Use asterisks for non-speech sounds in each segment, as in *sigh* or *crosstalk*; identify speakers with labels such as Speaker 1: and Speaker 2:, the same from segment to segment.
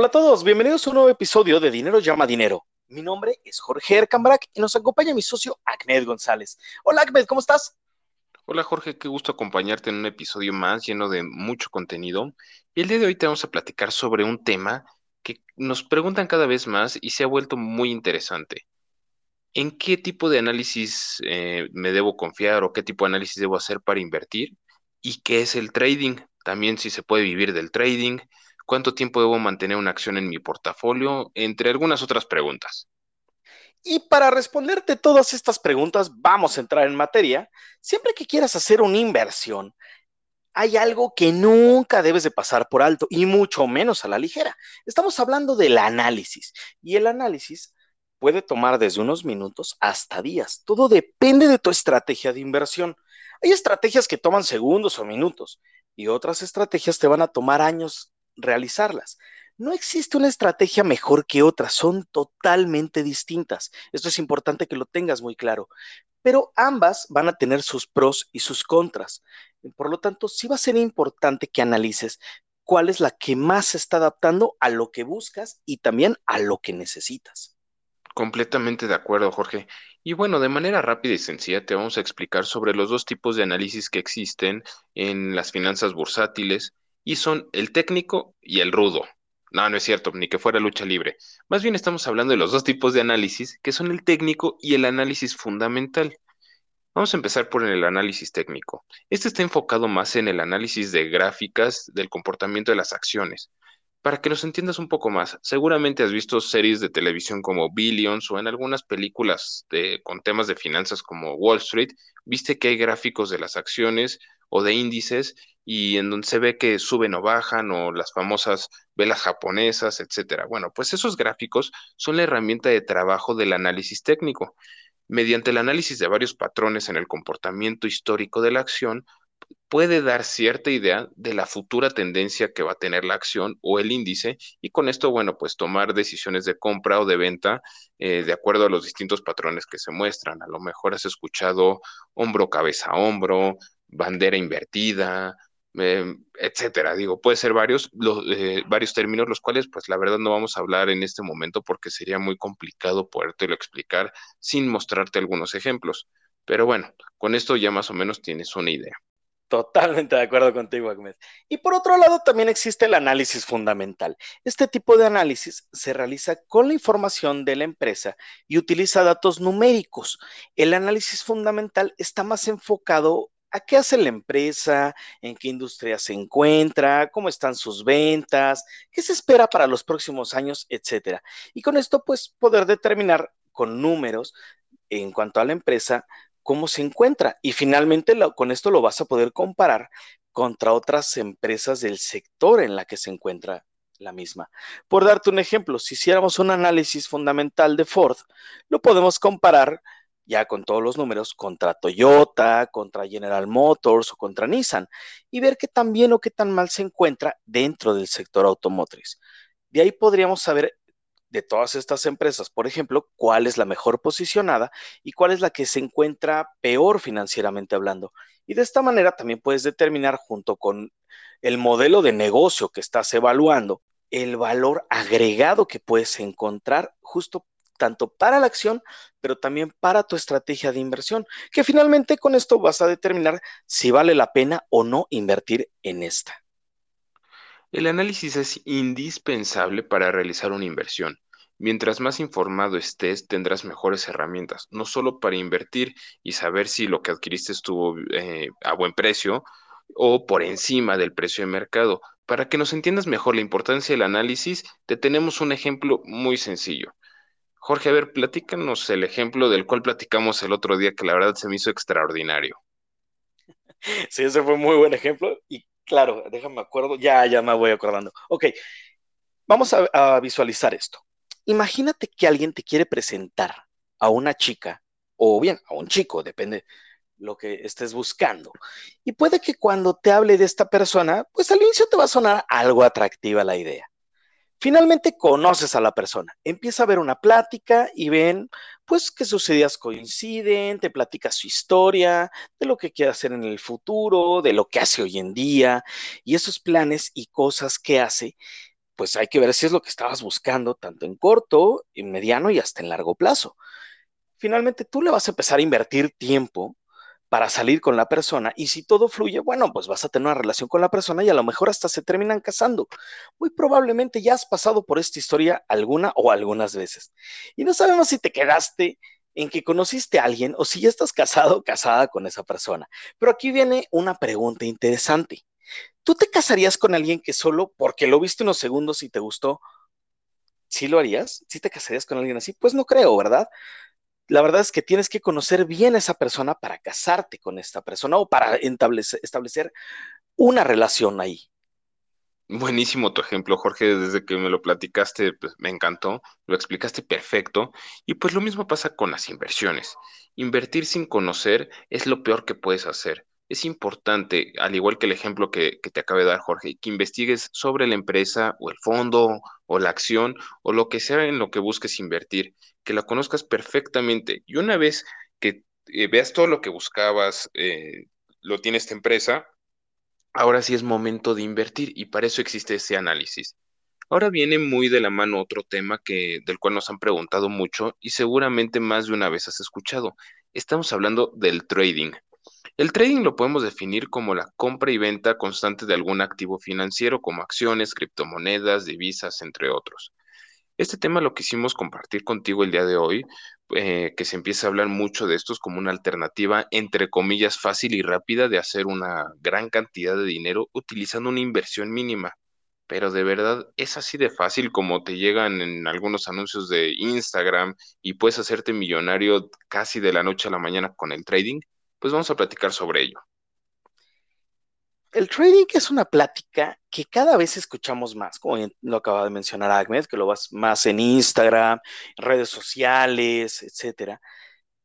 Speaker 1: Hola a todos, bienvenidos a un nuevo episodio de Dinero llama Dinero. Mi nombre es Jorge Ercambrak y nos acompaña mi socio Ahmed González. Hola Ahmed, ¿cómo estás?
Speaker 2: Hola Jorge, qué gusto acompañarte en un episodio más lleno de mucho contenido. Y el día de hoy te vamos a platicar sobre un tema que nos preguntan cada vez más y se ha vuelto muy interesante. ¿En qué tipo de análisis eh, me debo confiar o qué tipo de análisis debo hacer para invertir? ¿Y qué es el trading? También si se puede vivir del trading, cuánto tiempo debo mantener una acción en mi portafolio, entre algunas otras preguntas.
Speaker 1: Y para responderte todas estas preguntas, vamos a entrar en materia. Siempre que quieras hacer una inversión, hay algo que nunca debes de pasar por alto y mucho menos a la ligera. Estamos hablando del análisis y el análisis puede tomar desde unos minutos hasta días. Todo depende de tu estrategia de inversión. Hay estrategias que toman segundos o minutos y otras estrategias te van a tomar años realizarlas. No existe una estrategia mejor que otra, son totalmente distintas. Esto es importante que lo tengas muy claro, pero ambas van a tener sus pros y sus contras. Por lo tanto, sí va a ser importante que analices cuál es la que más se está adaptando a lo que buscas y también a lo que necesitas.
Speaker 2: Completamente de acuerdo, Jorge. Y bueno, de manera rápida y sencilla te vamos a explicar sobre los dos tipos de análisis que existen en las finanzas bursátiles y son el técnico y el rudo. No, no es cierto, ni que fuera lucha libre. Más bien estamos hablando de los dos tipos de análisis, que son el técnico y el análisis fundamental. Vamos a empezar por el análisis técnico. Este está enfocado más en el análisis de gráficas del comportamiento de las acciones. Para que nos entiendas un poco más, seguramente has visto series de televisión como Billions o en algunas películas con temas de finanzas como Wall Street, viste que hay gráficos de las acciones o de índices y en donde se ve que suben o bajan o las famosas velas japonesas, etcétera. Bueno, pues esos gráficos son la herramienta de trabajo del análisis técnico. Mediante el análisis de varios patrones en el comportamiento histórico de la acción, puede dar cierta idea de la futura tendencia que va a tener la acción o el índice y con esto, bueno, pues tomar decisiones de compra o de venta eh, de acuerdo a los distintos patrones que se muestran. A lo mejor has escuchado hombro, cabeza, hombro, bandera invertida, em, etcétera. Digo, puede ser varios, los, eh, varios términos, los cuales, pues la verdad no vamos a hablar en este momento porque sería muy complicado podértelo explicar sin mostrarte algunos ejemplos. Pero bueno, con esto ya más o menos tienes una idea.
Speaker 1: Totalmente de acuerdo contigo, Ahmed. Y por otro lado, también existe el análisis fundamental. Este tipo de análisis se realiza con la información de la empresa y utiliza datos numéricos. El análisis fundamental está más enfocado a qué hace la empresa, en qué industria se encuentra, cómo están sus ventas, qué se espera para los próximos años, etcétera. Y con esto, pues, poder determinar con números en cuanto a la empresa cómo se encuentra. Y finalmente con esto lo vas a poder comparar contra otras empresas del sector en la que se encuentra la misma. Por darte un ejemplo, si hiciéramos un análisis fundamental de Ford, lo podemos comparar ya con todos los números contra Toyota, contra General Motors o contra Nissan y ver qué tan bien o qué tan mal se encuentra dentro del sector automotriz. De ahí podríamos saber de todas estas empresas, por ejemplo, cuál es la mejor posicionada y cuál es la que se encuentra peor financieramente hablando. Y de esta manera también puedes determinar junto con el modelo de negocio que estás evaluando, el valor agregado que puedes encontrar justo tanto para la acción, pero también para tu estrategia de inversión, que finalmente con esto vas a determinar si vale la pena o no invertir en esta.
Speaker 2: El análisis es indispensable para realizar una inversión. Mientras más informado estés, tendrás mejores herramientas, no solo para invertir y saber si lo que adquiriste estuvo eh, a buen precio o por encima del precio de mercado. Para que nos entiendas mejor la importancia del análisis, te tenemos un ejemplo muy sencillo. Jorge, a ver, platícanos el ejemplo del cual platicamos el otro día, que la verdad se me hizo extraordinario. *laughs*
Speaker 1: Sí, ese fue un muy buen ejemplo y Claro, déjame acuerdo. Ya, ya me voy acordando. Ok, vamos a, visualizar esto. Imagínate que alguien te quiere presentar a una chica o bien a un chico, depende lo que estés buscando. Y puede que cuando te hable de esta persona, pues al inicio te va a sonar algo atractiva la idea. Finalmente conoces a la persona, empieza a ver una plática y ven pues que sus ideas coinciden, te platica su historia, de lo que quiere hacer en el futuro, de lo que hace hoy en día y esos planes y cosas que hace pues hay que ver si es lo que estabas buscando, tanto en corto, en mediano y hasta en largo plazo. Finalmente, tú le vas a empezar a invertir tiempo para salir con la persona y si todo fluye, bueno, pues vas a tener una relación con la persona y a lo mejor hasta se terminan casando. Muy probablemente ya has pasado por esta historia alguna o algunas veces. Y no sabemos si te quedaste en que conociste a alguien o si ya estás casado o casada con esa persona. Pero aquí viene una pregunta interesante. ¿Tú te casarías con alguien que solo porque lo viste unos segundos y te gustó? ¿Sí lo harías? ¿Sí te casarías con alguien así? Pues no creo, ¿verdad? La verdad es que tienes que conocer bien a esa persona para casarte con esta persona o para establecer, una relación ahí.
Speaker 2: Buenísimo tu ejemplo, Jorge, desde que me lo platicaste, pues me encantó, lo explicaste perfecto. Y pues lo mismo pasa con las inversiones. Invertir sin conocer es lo peor que puedes hacer es importante, al igual que el ejemplo que, te acabo de dar, Jorge, que investigues sobre la empresa o el fondo o la acción o lo que sea en lo que busques invertir, que la conozcas perfectamente. Y una vez que eh, veas todo lo que buscabas, eh, lo tiene esta empresa, ahora sí es momento de invertir y para eso existe ese análisis. Ahora viene muy de la mano otro tema que, del cual nos han preguntado mucho y seguramente más de una vez has escuchado. Estamos hablando del trading. El trading lo podemos definir como la compra y venta constante de algún activo financiero como acciones, criptomonedas, divisas, entre otros. Este tema lo quisimos compartir contigo el día de hoy, eh, que se empieza a hablar mucho de estos como una alternativa, entre comillas, fácil y rápida de hacer una gran cantidad de dinero utilizando una inversión mínima. Pero de verdad es así de fácil como te llegan en algunos anuncios de Instagram y puedes hacerte millonario casi de la noche a la mañana con el trading pues vamos a platicar sobre ello.
Speaker 1: El trading es una plática que cada vez escuchamos más, como lo acaba de mencionar Ahmed, que lo vas más en Instagram, redes sociales, etcétera.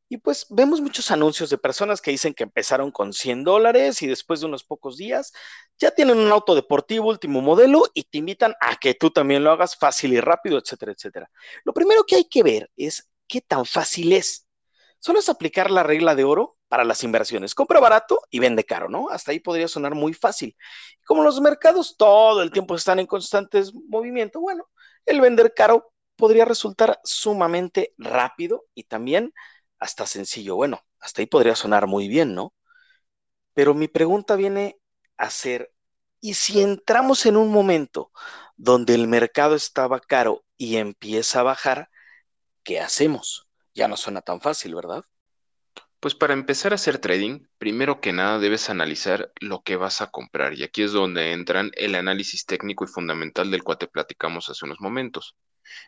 Speaker 1: Y pues vemos muchos anuncios de personas que dicen que empezaron con 100 dólares y después de unos pocos días ya tienen un auto deportivo último modelo y te invitan a que tú también lo hagas fácil y rápido, etcétera, etcétera. Lo primero que hay que ver es qué tan fácil es. Solo es aplicar la regla de oro para las inversiones. Compra barato y vende caro, ¿no? Hasta ahí podría sonar muy fácil. Como los mercados todo el tiempo están en constantes movimiento, bueno, el vender caro podría resultar sumamente rápido y también hasta sencillo. Bueno, hasta ahí podría sonar muy bien, ¿no? Pero mi pregunta viene a ser, ¿y si entramos en un momento donde el mercado estaba caro y empieza a bajar, ¿qué hacemos? Ya no suena tan fácil, ¿verdad?
Speaker 2: Pues para empezar a hacer trading, primero que nada debes analizar lo que vas a comprar y aquí es donde entran el análisis técnico y fundamental del cual te platicamos hace unos momentos.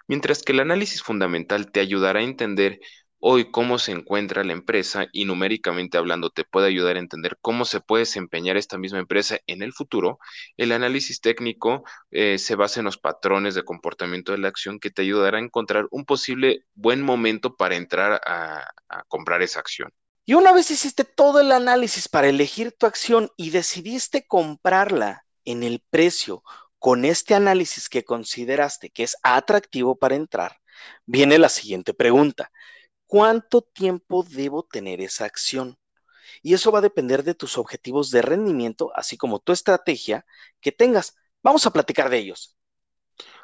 Speaker 2: Mientras que el análisis fundamental te ayudará a entender hoy cómo se encuentra la empresa y numéricamente hablando te puede ayudar a entender cómo se puede desempeñar esta misma empresa en el futuro, el análisis técnico eh, se basa en los patrones de comportamiento de la acción que te ayudará a encontrar un posible buen momento para entrar a comprar esa acción.
Speaker 1: Y una vez hiciste todo el análisis para elegir tu acción y decidiste comprarla en el precio con este análisis que consideraste que es atractivo para entrar, viene la siguiente pregunta. ¿Cuánto tiempo debo tener esa acción? Y eso va a depender de tus objetivos de rendimiento, así como tu estrategia que tengas. Vamos a platicar de ellos.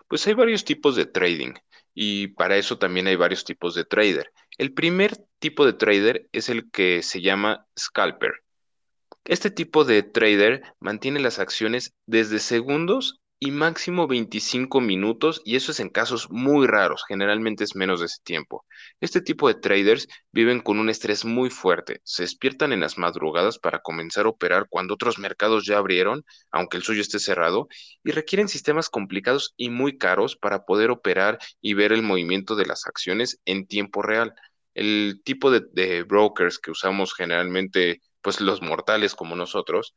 Speaker 2: Pues hay varios tipos de trading y para eso también hay varios tipos de trader. El primer tipo de trader es el que se llama scalper. Este tipo de trader mantiene las acciones desde segundos y máximo 25 minutos y eso es en casos muy raros, generalmente es menos de ese tiempo. Este tipo de traders viven con un estrés muy fuerte, se despiertan en las madrugadas para comenzar a operar cuando otros mercados ya abrieron, aunque el suyo esté cerrado, y requieren sistemas complicados y muy caros para poder operar y ver el movimiento de las acciones en tiempo real. El tipo de, brokers que usamos generalmente, pues los mortales como nosotros,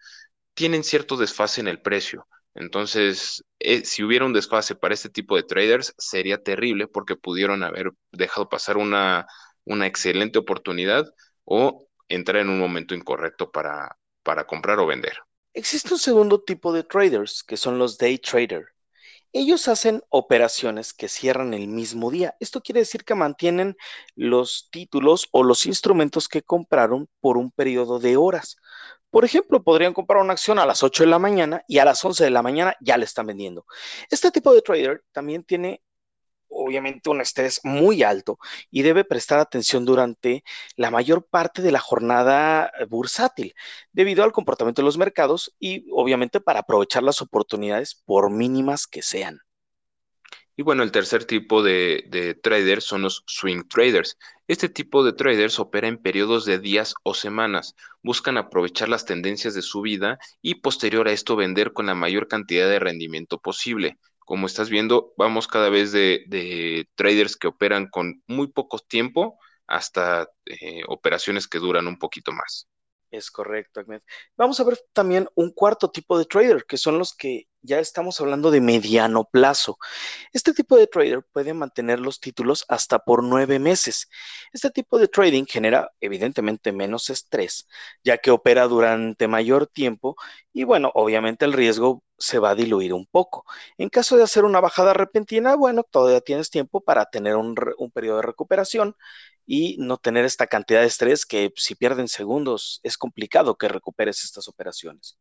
Speaker 2: tienen cierto desfase en el precio entonces, eh, si hubiera un desfase para este tipo de traders, sería terrible porque pudieron haber dejado pasar una, una excelente oportunidad o entrar en un momento incorrecto para, para comprar o vender.
Speaker 1: Existe un segundo tipo de traders, que son los day trader. Ellos hacen operaciones que cierran el mismo día. Esto quiere decir que mantienen los títulos o los instrumentos que compraron por un periodo de horas. Por ejemplo, podrían comprar una acción a las 8 de la mañana y a las 11 de la mañana ya le están vendiendo. Este tipo de trader también tiene obviamente un estrés muy alto y debe prestar atención durante la mayor parte de la jornada bursátil, debido al comportamiento de los mercados y obviamente para aprovechar las oportunidades por mínimas que sean.
Speaker 2: Y bueno, el tercer tipo de, traders son los swing traders. Este tipo de traders opera en periodos de días o semanas. Buscan aprovechar las tendencias de su vida y posterior a esto vender con la mayor cantidad de rendimiento posible. Como estás viendo, vamos cada vez de, traders que operan con muy poco tiempo hasta eh, operaciones que duran un poquito más.
Speaker 1: Es correcto, Ahmed. Vamos a ver también un cuarto tipo de trader, que son los que ya estamos hablando de mediano plazo. Este tipo de trader puede mantener los títulos hasta por nueve meses. Este tipo de trading genera evidentemente menos estrés, ya que opera durante mayor tiempo y bueno, obviamente el riesgo se va a diluir un poco. En caso de hacer una bajada repentina, bueno, todavía tienes tiempo para tener un, periodo de recuperación y no tener esta cantidad de estrés que si pierden segundos es complicado que recuperes estas operaciones.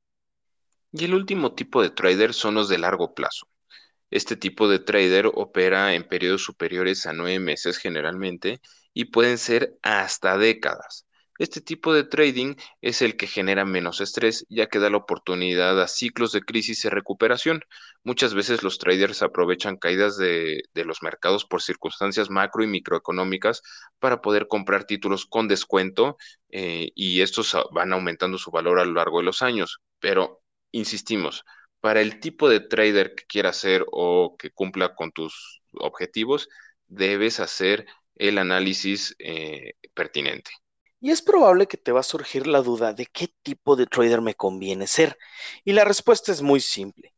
Speaker 2: Y el último tipo de trader son los de largo plazo. Este tipo de trader opera en periodos superiores a nueve meses generalmente y pueden ser hasta décadas. Este tipo de trading es el que genera menos estrés, ya que da la oportunidad a ciclos de crisis y recuperación. Muchas veces los traders aprovechan caídas de, los mercados por circunstancias macro y microeconómicas para poder comprar títulos con descuento eh, y estos van aumentando su valor a lo largo de los años. Pero, insistimos, para el tipo de trader que quieras ser o que cumpla con tus objetivos, debes hacer el análisis eh, pertinente.
Speaker 1: Y es probable que te va a surgir la duda de qué tipo de trader me conviene ser. Y la respuesta es muy simple.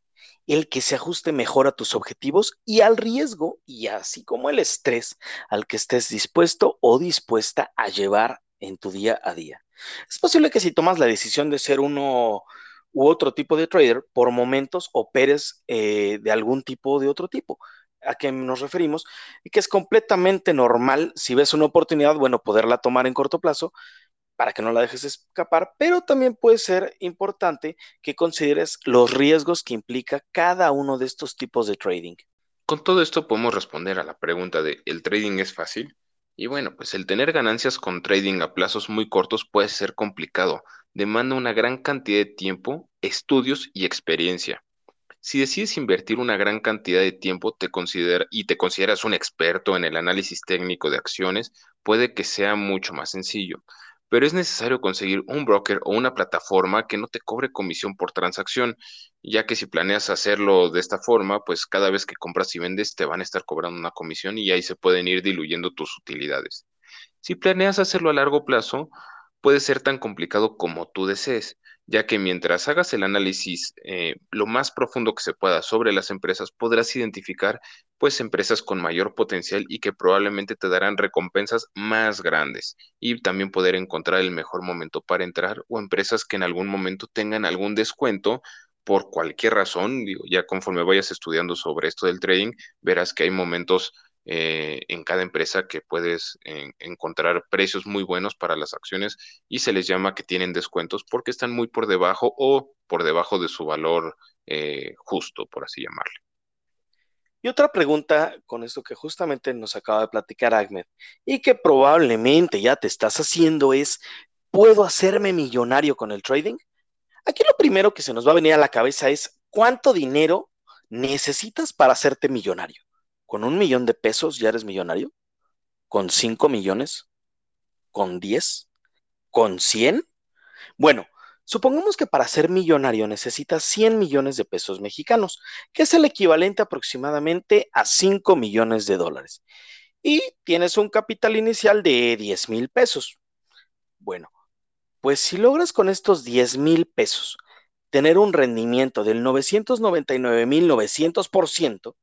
Speaker 1: El que se ajuste mejor a tus objetivos y al riesgo, y así como el estrés al que estés dispuesto o dispuesta a llevar en tu día a día. Es posible que si tomas la decisión de ser uno u otro tipo de trader, por momentos operes eh, de algún tipo de otro tipo a qué nos referimos y que es completamente normal si ves una oportunidad, bueno, poderla tomar en corto plazo para que no la dejes escapar, pero también puede ser importante que consideres los riesgos que implica cada uno de estos tipos de trading.
Speaker 2: Con todo esto podemos responder a la pregunta de ¿el trading es fácil? Y bueno, pues el tener ganancias con trading a plazos muy cortos puede ser complicado, demanda una gran cantidad de tiempo, estudios y experiencia. Si decides invertir una gran cantidad de tiempo te y te consideras un experto en el análisis técnico de acciones, puede que sea mucho más sencillo. Pero es necesario conseguir un broker o una plataforma que no te cobre comisión por transacción, ya que si planeas hacerlo de esta forma, pues cada vez que compras y vendes te van a estar cobrando una comisión y ahí se pueden ir diluyendo tus utilidades. Si planeas hacerlo a largo plazo, puede ser tan complicado como tú desees ya que mientras hagas el análisis eh, lo más profundo que se pueda sobre las empresas, podrás identificar pues empresas con mayor potencial y que probablemente te darán recompensas más grandes. Y también poder encontrar el mejor momento para entrar o empresas que en algún momento tengan algún descuento por cualquier razón, digo, ya conforme vayas estudiando sobre esto del trading, verás que hay momentos eh, en cada empresa que puedes encontrar precios muy buenos para las acciones y se les llama que tienen descuentos porque están muy por debajo o por debajo de su valor eh, justo, por así llamarle.
Speaker 1: Y otra pregunta con esto que justamente nos acaba de platicar Ahmed y que probablemente ya te estás haciendo es, ¿puedo hacerme millonario con el trading? Aquí lo primero que se nos va a venir a la cabeza es, ¿cuánto dinero necesitas para hacerte millonario? ¿Con un millón de pesos ya eres millonario? ¿Con cinco millones? ¿Con diez? ¿Con cien? Bueno, supongamos que para ser millonario necesitas 100 millones de pesos mexicanos, que es el equivalente aproximadamente a 5 millones de dólares. Y tienes un capital inicial de 10 mil pesos. Bueno, pues si logras con estos 10 mil pesos tener un rendimiento del 999.900%,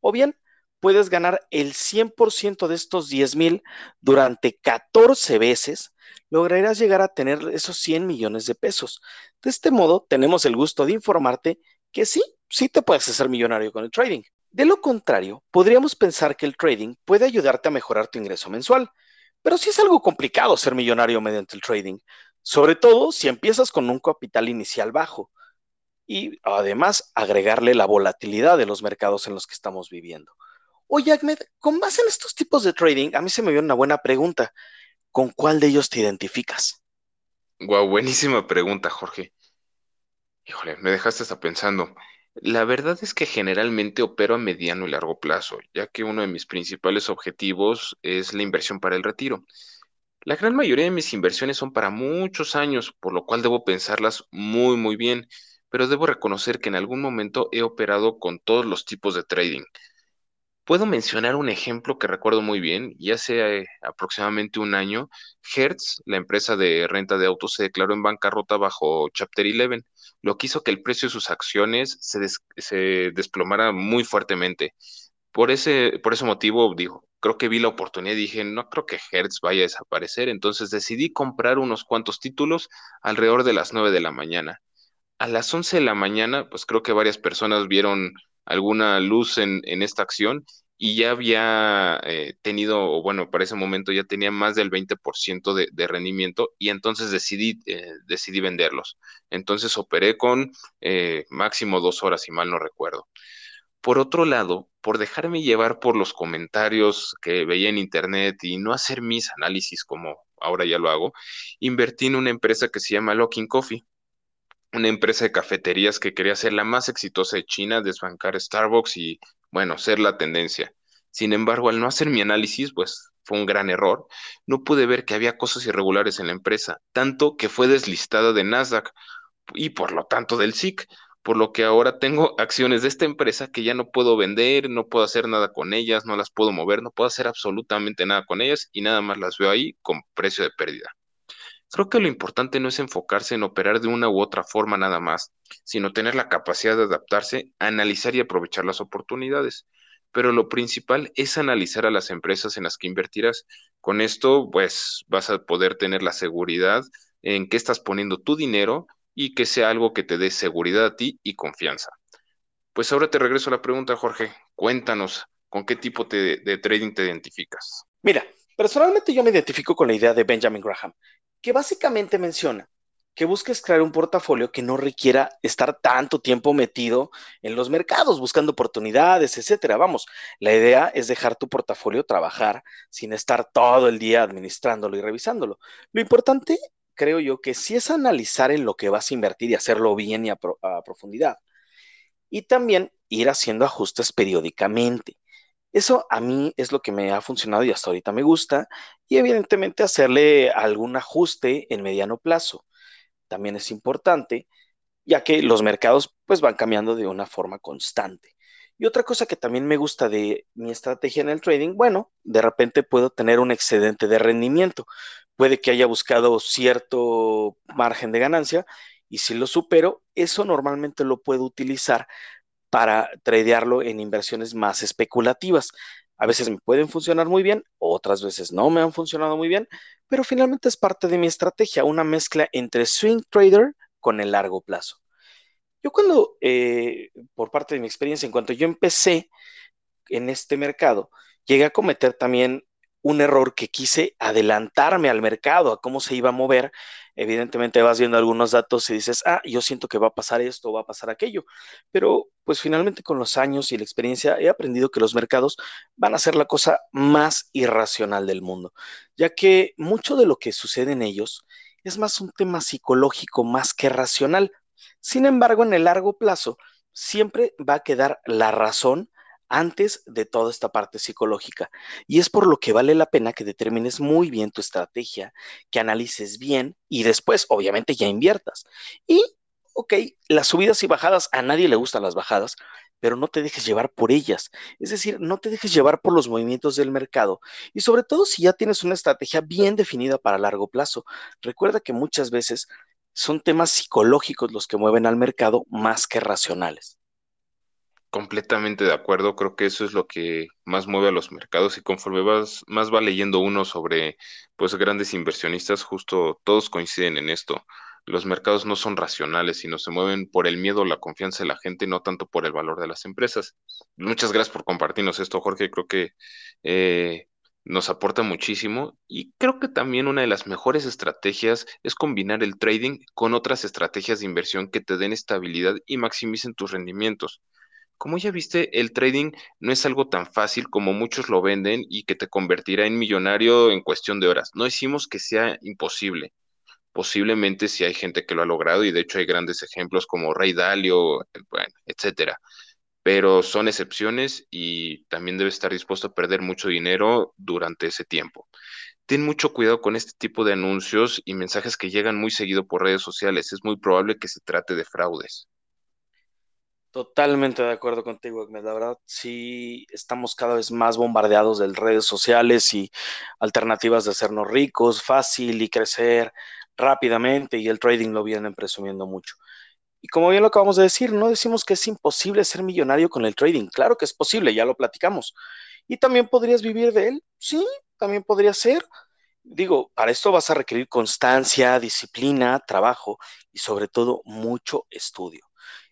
Speaker 1: o bien puedes ganar el 100% de estos 10 mil durante 14 veces, lograrás llegar a tener esos 100 millones de pesos. De este modo, tenemos el gusto de informarte que sí, sí te puedes hacer millonario con el trading. De lo contrario, podríamos pensar que el trading puede ayudarte a mejorar tu ingreso mensual. Pero sí es algo complicado ser millonario mediante el trading. sobre todo si empiezas con un capital inicial bajo y además agregarle la volatilidad de los mercados en los que estamos viviendo. Oye, Ahmed, con base en estos tipos de trading, a mí se me dio una buena pregunta. ¿Con cuál de ellos te identificas?
Speaker 2: Guau, buenísima pregunta, Jorge. Híjole, me dejaste hasta pensando. La verdad es que generalmente opero a mediano y largo plazo, ya que uno de mis principales objetivos es la inversión para el retiro. La gran mayoría de mis inversiones son para muchos años, por lo cual debo pensarlas muy, muy bien, pero debo reconocer que en algún momento he operado con todos los tipos de trading. Puedo mencionar un ejemplo que recuerdo muy bien, y hace eh, aproximadamente un año, Hertz, la empresa de renta de autos, se declaró en bancarrota bajo Chapter 11, lo que hizo que el precio de sus acciones se, desplomara muy fuertemente. Por ese, por ese motivo, dijo, creo que vi la oportunidad y dije, no creo que Hertz vaya a desaparecer, entonces decidí comprar unos cuantos títulos alrededor de las 9 de la mañana. A las 11 de la mañana, pues creo que varias personas vieron alguna luz en, esta acción y ya había eh, tenido, bueno, para ese momento ya tenía más del 20% de, de, rendimiento y entonces decidí, eh, decidí venderlos. Entonces operé con eh, máximo dos horas, si mal no recuerdo. Por otro lado, por dejarme llevar por los comentarios que veía en internet y no hacer mis análisis como ahora ya lo hago, invertí en una empresa que se llama Locking Coffee una empresa de cafeterías que quería ser la más exitosa de China, desbancar Starbucks y, bueno, ser la tendencia. Sin embargo, al no hacer mi análisis, pues fue un gran error, no pude ver que había cosas irregulares en la empresa, tanto que fue deslistada de Nasdaq y por lo tanto del SIC, por lo que ahora tengo *laughs* acciones de esta empresa que ya no puedo vender, no puedo hacer nada con ellas, no las puedo mover, no puedo hacer absolutamente nada con ellas y nada más las veo ahí con precio de pérdida. Creo que lo importante no es enfocarse en operar de una u otra forma nada más, sino tener la capacidad de adaptarse, analizar y aprovechar las oportunidades. Pero lo principal es analizar a las empresas en las que invertirás. Con esto, pues vas a poder tener la seguridad en qué estás poniendo tu dinero y que sea algo que te dé seguridad a ti y confianza. Pues ahora te regreso a la pregunta, Jorge. Cuéntanos, ¿con qué tipo de trading te identificas?
Speaker 1: Mira, personalmente yo me identifico con la idea de Benjamin Graham, que básicamente menciona que busques crear un portafolio que no requiera estar tanto tiempo metido en los mercados, buscando oportunidades, etcétera. Vamos, la idea es dejar tu portafolio trabajar sin estar todo el día administrándolo y revisándolo. Lo importante, creo yo, que sí es analizar en lo que vas a invertir y hacerlo bien y a, a profundidad. Y también ir haciendo ajustes periódicamente. Eso a mí es lo que me ha funcionado y hasta ahorita me gusta. Y evidentemente hacerle algún ajuste en mediano plazo también es importante, ya que los mercados pues van cambiando de una forma constante. Y otra cosa que también me gusta de mi estrategia en el trading, bueno, de repente puedo tener un excedente de rendimiento. Puede que haya buscado cierto margen de ganancia y si lo supero, eso normalmente lo puedo utilizar para tradearlo en inversiones más especulativas. A veces me pueden funcionar muy bien, otras veces no me han funcionado muy bien, pero finalmente es parte de mi estrategia, una mezcla entre swing trader con el largo plazo. Yo cuando, eh, por parte de mi experiencia, en cuanto yo empecé en este mercado, llegué a cometer también un error que quise adelantarme al mercado, a cómo se iba a mover. Evidentemente vas viendo algunos datos y dices, ah, yo siento que va a pasar esto, va a pasar aquello. Pero pues finalmente con los años y la experiencia he aprendido que los mercados van a ser la cosa más irracional del mundo, ya que mucho de lo que sucede en ellos es más un tema psicológico más que racional. Sin embargo, en el largo plazo, siempre va a quedar la razón antes de toda esta parte psicológica. Y es por lo que vale la pena que determines muy bien tu estrategia, que analices bien y después, obviamente, ya inviertas. Y, ok, las subidas y bajadas, a nadie le gustan las bajadas, pero no te dejes llevar por ellas. Es decir, no te dejes llevar por los movimientos del mercado. Y sobre todo si ya tienes una estrategia bien definida para largo plazo. Recuerda que muchas veces son temas psicológicos los que mueven al mercado más que racionales.
Speaker 2: Completamente de acuerdo, creo que eso es lo que más mueve a los mercados y conforme vas, más va leyendo uno sobre pues grandes inversionistas, justo todos coinciden en esto. Los mercados no son racionales, sino se mueven por el miedo, la confianza de la gente, no tanto por el valor de las empresas. Muchas gracias por compartirnos esto, Jorge. Creo que eh, nos aporta muchísimo y creo que también una de las mejores estrategias es combinar el trading con otras estrategias de inversión que te den estabilidad y maximicen tus rendimientos. Como ya viste, el trading no es algo tan fácil como muchos lo venden y que te convertirá en millonario en cuestión de horas. No decimos que sea imposible. Posiblemente si hay gente que lo ha logrado y de hecho hay grandes ejemplos como Ray Dalio, bueno, etcétera pero son excepciones y también debes estar dispuesto a perder mucho dinero durante ese tiempo. Ten mucho cuidado con este tipo de anuncios y mensajes que llegan muy seguido por redes sociales. Es muy probable que se trate de fraudes.
Speaker 1: Totalmente de acuerdo contigo, Agnes. La verdad, sí estamos cada vez más bombardeados de redes sociales y alternativas de hacernos ricos, fácil y crecer rápidamente, y el trading lo vienen presumiendo mucho. Y como bien lo acabamos de decir, no decimos que es imposible ser millonario con el trading. Claro que es posible, ya lo platicamos. ¿Y también podrías vivir de él? Sí, también podría ser. Digo, para esto vas a requerir constancia, disciplina, trabajo y sobre todo mucho estudio.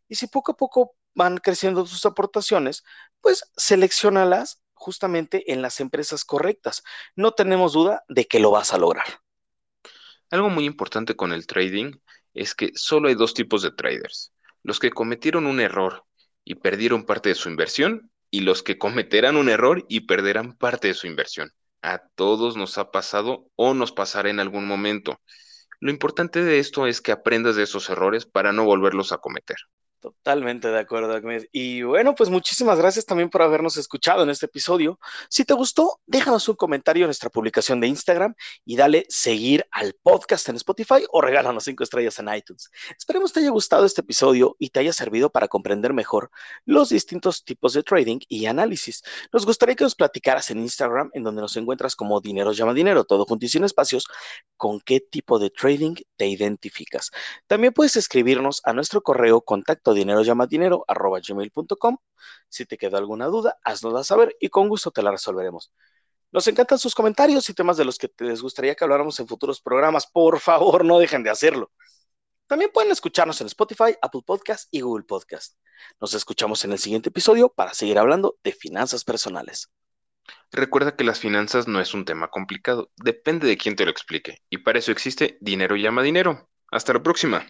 Speaker 1: Y si poco a poco van creciendo tus aportaciones, pues seleccionalas justamente en las empresas correctas. No tenemos duda de que lo vas a lograr.
Speaker 2: Algo muy importante con el trading es que solo hay dos tipos de traders, los que cometieron un error y perdieron parte de su inversión y los que cometerán un error y perderán parte de su inversión. A todos nos ha pasado o nos pasará en algún momento. Lo importante de esto es que aprendas de esos errores para no volverlos a cometer.
Speaker 1: Totalmente de acuerdo, Ahmed. Y bueno, pues muchísimas gracias también por habernos escuchado en este episodio. Si te gustó, déjanos un comentario en nuestra publicación de Instagram y dale seguir al podcast en Spotify o regálanos cinco estrellas en iTunes. Esperemos te haya gustado este episodio y te haya servido para comprender mejor los distintos tipos de trading y análisis. Nos gustaría que nos platicaras en Instagram, en donde nos encuentras como Dinero llama Dinero, todo junto y sin espacios, con qué tipo de trading te identificas. También puedes escribirnos a nuestro correo contacto dinero llama dinero arroba gmail.com. Si te queda alguna duda, haznosla saber y con gusto te la resolveremos. Nos encantan sus comentarios y temas de los que les gustaría que habláramos en futuros programas. Por favor, no dejen de hacerlo. También pueden escucharnos en Spotify, Apple Podcast y Google Podcast. Nos escuchamos en el siguiente episodio para seguir hablando de finanzas personales.
Speaker 2: Recuerda que las finanzas no es un tema complicado, depende de quién te lo explique, y para eso existe Dinero llama dinero. Hasta la próxima.